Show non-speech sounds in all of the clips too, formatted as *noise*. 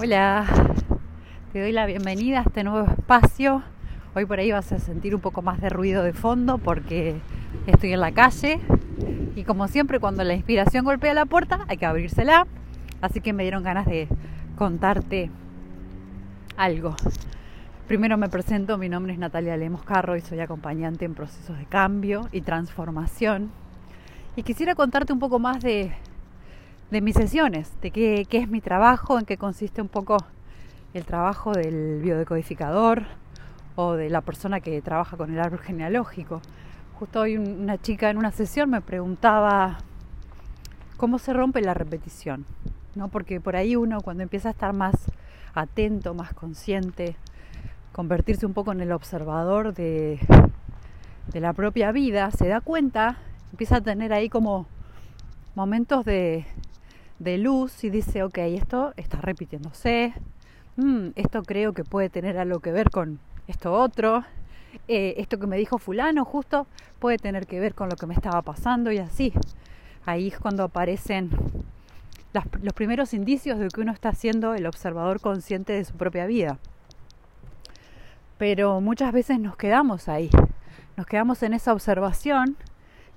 Hola, te doy la bienvenida a este nuevo espacio. Hoy por ahí vas a sentir un poco más de ruido de fondo porque estoy en la calle y como siempre cuando la inspiración golpea la puerta hay que abrírsela. Así que me dieron ganas de contarte algo. Primero me presento, mi nombre es Natalia Lemos Carro y soy acompañante en procesos de cambio y transformación. Y quisiera contarte un poco más de de mis sesiones, de qué, qué, es mi trabajo, en qué consiste un poco el trabajo del biodecodificador o de la persona que trabaja con el árbol genealógico. Justo hoy una chica en una sesión me preguntaba cómo se rompe la repetición, ¿no? Porque por ahí uno cuando empieza a estar más atento, más consciente, convertirse un poco en el observador de, de la propia vida, se da cuenta, empieza a tener ahí como momentos de, de luz y dice, ok, esto está repitiéndose, mm, esto creo que puede tener algo que ver con esto otro, eh, esto que me dijo fulano justo puede tener que ver con lo que me estaba pasando y así. Ahí es cuando aparecen los primeros indicios de que uno está siendo el observador consciente de su propia vida. Pero muchas veces nos quedamos ahí, nos quedamos en esa observación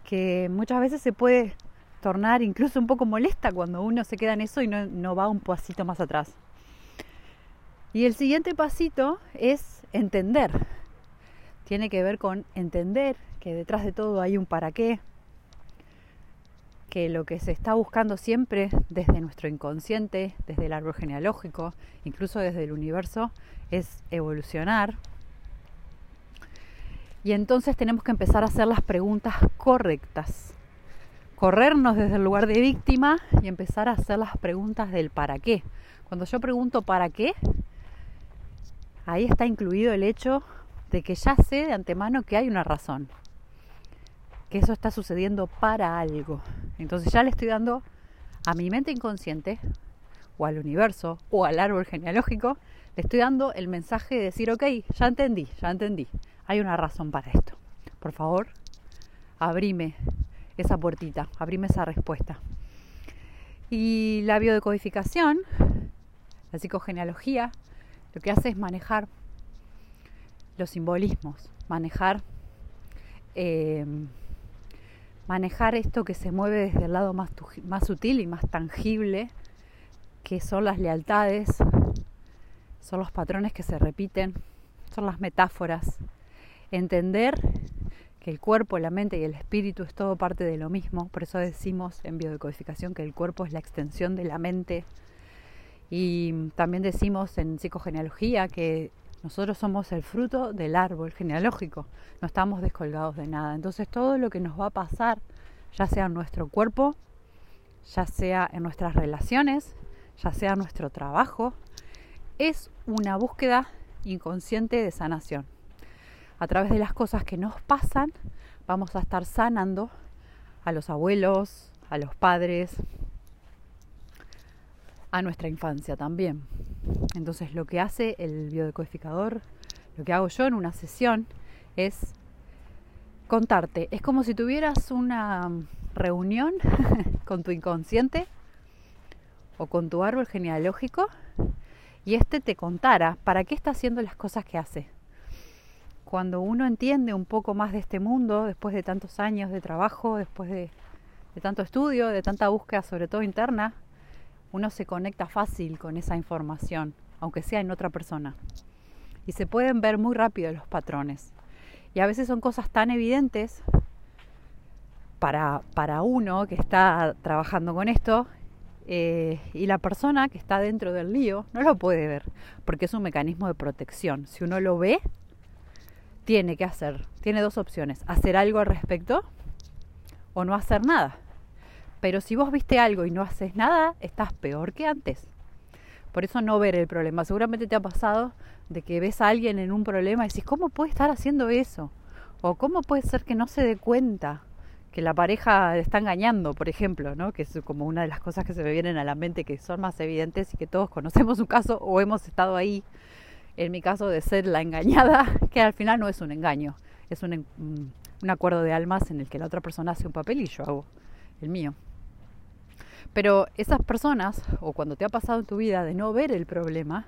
que muchas veces se puede tornar incluso un poco molesta cuando uno se queda en eso y no, no va un pasito más atrás. Y el siguiente pasito es entender. Tiene que ver con entender que detrás de todo hay un para qué, que lo que se está buscando siempre desde nuestro inconsciente, desde el árbol genealógico, incluso desde el universo, es evolucionar. Y entonces tenemos que empezar a hacer las preguntas correctas corrernos desde el lugar de víctima y empezar a hacer las preguntas del para qué. Cuando yo pregunto para qué, ahí está incluido el hecho de que ya sé de antemano que hay una razón, que eso está sucediendo para algo. Entonces ya le estoy dando a mi mente inconsciente o al universo o al árbol genealógico, le estoy dando el mensaje de decir, ok, ya entendí, ya entendí, hay una razón para esto. Por favor, abrime esa puertita, abrime esa respuesta. Y la biodecodificación, la psicogenealogía, lo que hace es manejar los simbolismos, manejar, eh, manejar esto que se mueve desde el lado más, más sutil y más tangible, que son las lealtades, son los patrones que se repiten, son las metáforas. Entender que el cuerpo, la mente y el espíritu es todo parte de lo mismo. Por eso decimos en biodecodificación que el cuerpo es la extensión de la mente. Y también decimos en psicogenealogía que nosotros somos el fruto del árbol genealógico. No estamos descolgados de nada. Entonces todo lo que nos va a pasar, ya sea en nuestro cuerpo, ya sea en nuestras relaciones, ya sea nuestro trabajo, es una búsqueda inconsciente de sanación a través de las cosas que nos pasan, vamos a estar sanando a los abuelos, a los padres, a nuestra infancia también. Entonces lo que hace el biodecodificador, lo que hago yo en una sesión es contarte. Es como si tuvieras una reunión *laughs* con tu inconsciente o con tu árbol genealógico y este te contara para qué está haciendo las cosas que hace cuando uno entiende un poco más de este mundo, después de tantos años de trabajo, después de, tanto estudio, de tanta búsqueda, sobre todo interna, uno se conecta fácil con esa información, aunque sea en otra persona. Y se pueden ver muy rápido los patrones. Y a veces son cosas tan evidentes para, para uno que está trabajando con esto eh, y la persona que está dentro del lío no lo puede ver, porque es un mecanismo de protección. Si uno lo ve, tiene que hacer, tiene dos opciones, hacer algo al respecto o no hacer nada. Pero si vos viste algo y no haces nada, estás peor que antes. Por eso no ver el problema. Seguramente te ha pasado de que ves a alguien en un problema y decís, ¿cómo puede estar haciendo eso? O ¿cómo puede ser que no se dé cuenta que la pareja está engañando, por ejemplo, ¿no? Que es como una de las cosas que se me vienen a la mente que son más evidentes y que todos conocemos un caso o hemos estado ahí en mi caso de ser la engañada, *laughs* que al final no es un engaño, es un, un acuerdo de almas en el que la otra persona hace un papel y yo hago el mío. Pero esas personas, o cuando te ha pasado en tu vida de no ver el problema,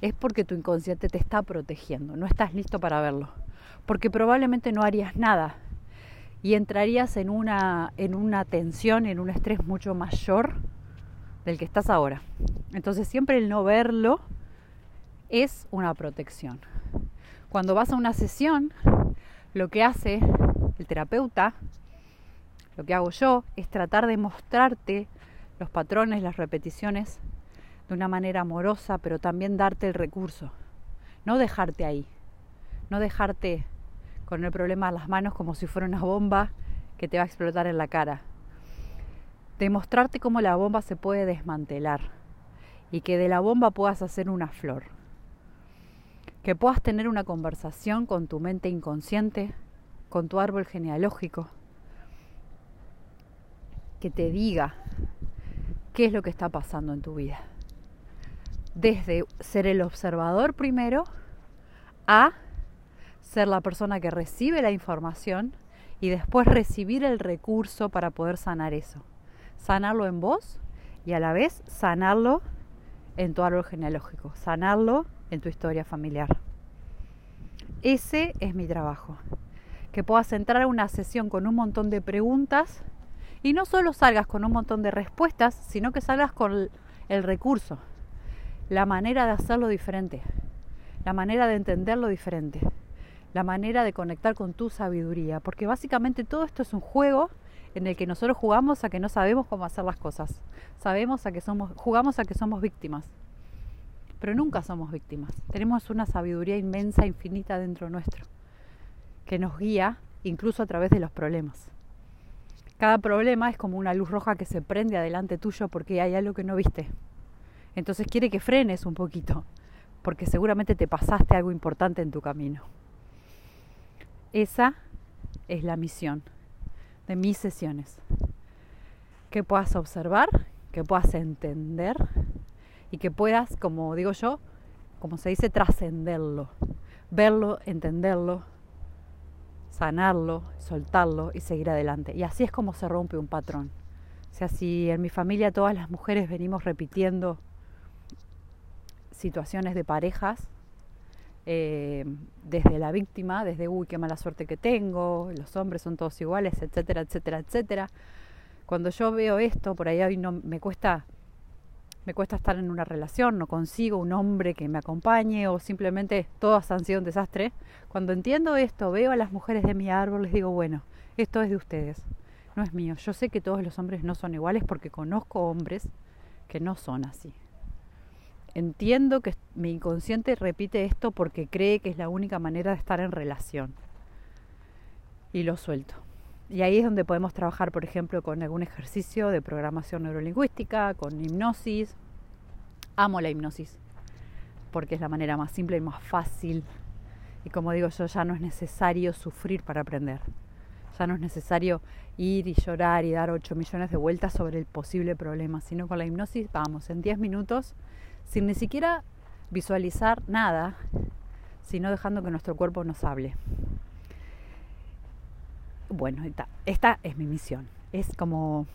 es porque tu inconsciente te está protegiendo, no estás listo para verlo. Porque probablemente no harías nada y entrarías en una, en una tensión, en un estrés mucho mayor del que estás ahora. Entonces siempre el no verlo es una protección. Cuando vas a una sesión, lo que hace el terapeuta, lo que hago yo, es tratar de mostrarte los patrones, las repeticiones de una manera amorosa, pero también darte el recurso. No dejarte ahí, no dejarte con el problema a las manos como si fuera una bomba que te va a explotar en la cara. Demostrarte cómo la bomba se puede desmantelar y que de la bomba puedas hacer una flor. Que puedas tener una conversación con tu mente inconsciente, con tu árbol genealógico, que te diga qué es lo que está pasando en tu vida. Desde ser el observador primero a ser la persona que recibe la información y después recibir el recurso para poder sanar eso. Sanarlo en vos y a la vez sanarlo en tu árbol genealógico, sanarlo en tu historia familiar. Ese es mi trabajo. Que puedas entrar a una sesión con un montón de preguntas y no solo salgas con un montón de respuestas, sino que salgas con el recurso, la manera de hacerlo diferente, la manera de entenderlo diferente, la manera de conectar con tu sabiduría, porque básicamente todo esto es un juego en el que nosotros jugamos a que no sabemos cómo hacer las cosas. Sabemos a que somos jugamos a que somos víctimas. Pero nunca somos víctimas. Tenemos una sabiduría inmensa, infinita dentro nuestro, que nos guía incluso a través de los problemas. Cada problema es como una luz roja que se prende adelante tuyo porque hay algo que no viste. Entonces quiere que frenes un poquito, porque seguramente te pasaste algo importante en tu camino. Esa es la misión de mis sesiones. Que puedas observar, que puedas entender y que puedas, como digo yo, como se dice, trascenderlo, verlo, entenderlo, sanarlo, soltarlo y seguir adelante. Y así es como se rompe un patrón. O sea, si en mi familia todas las mujeres venimos repitiendo situaciones de parejas, eh, desde la víctima, desde, uy, qué mala suerte que tengo, los hombres son todos iguales, etcétera, etcétera, etcétera. Cuando yo veo esto, por ahí hoy no, me cuesta me cuesta estar en una relación, no consigo un hombre que me acompañe o simplemente todas han sido un desastre. Cuando entiendo esto, veo a las mujeres de mi árbol, les digo, bueno, esto es de ustedes, no es mío. Yo sé que todos los hombres no son iguales porque conozco hombres que no son así. Entiendo que mi inconsciente repite esto porque cree que es la única manera de estar en relación. Y lo suelto. Y ahí es donde podemos trabajar, por ejemplo, con algún ejercicio de programación neurolingüística, con hipnosis. Amo la hipnosis, porque es la manera más simple y más fácil. Y como digo yo, ya no es necesario sufrir para aprender. Ya no es necesario ir y llorar y dar 8 millones de vueltas sobre el posible problema, sino con la hipnosis vamos en 10 minutos, sin ni siquiera visualizar nada, sino dejando que nuestro cuerpo nos hable bueno, esta, es mi misión. Es como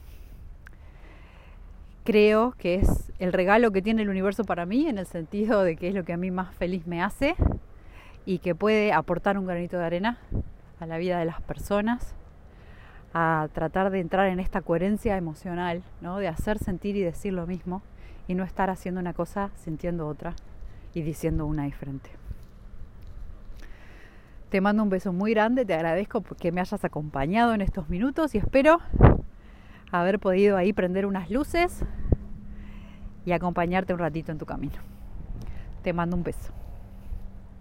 creo que es el regalo que tiene el universo para mí, en el sentido de que es lo que a mí más feliz me hace y que puede aportar un granito de arena a la vida de las personas, a tratar de entrar en esta coherencia emocional, ¿no? de hacer sentir y decir lo mismo y no estar haciendo una cosa sintiendo otra y diciendo una diferente. Te mando un beso muy grande, te agradezco que me hayas acompañado en estos minutos y espero haber podido ahí prender unas luces y acompañarte un ratito en tu camino. Te mando un beso.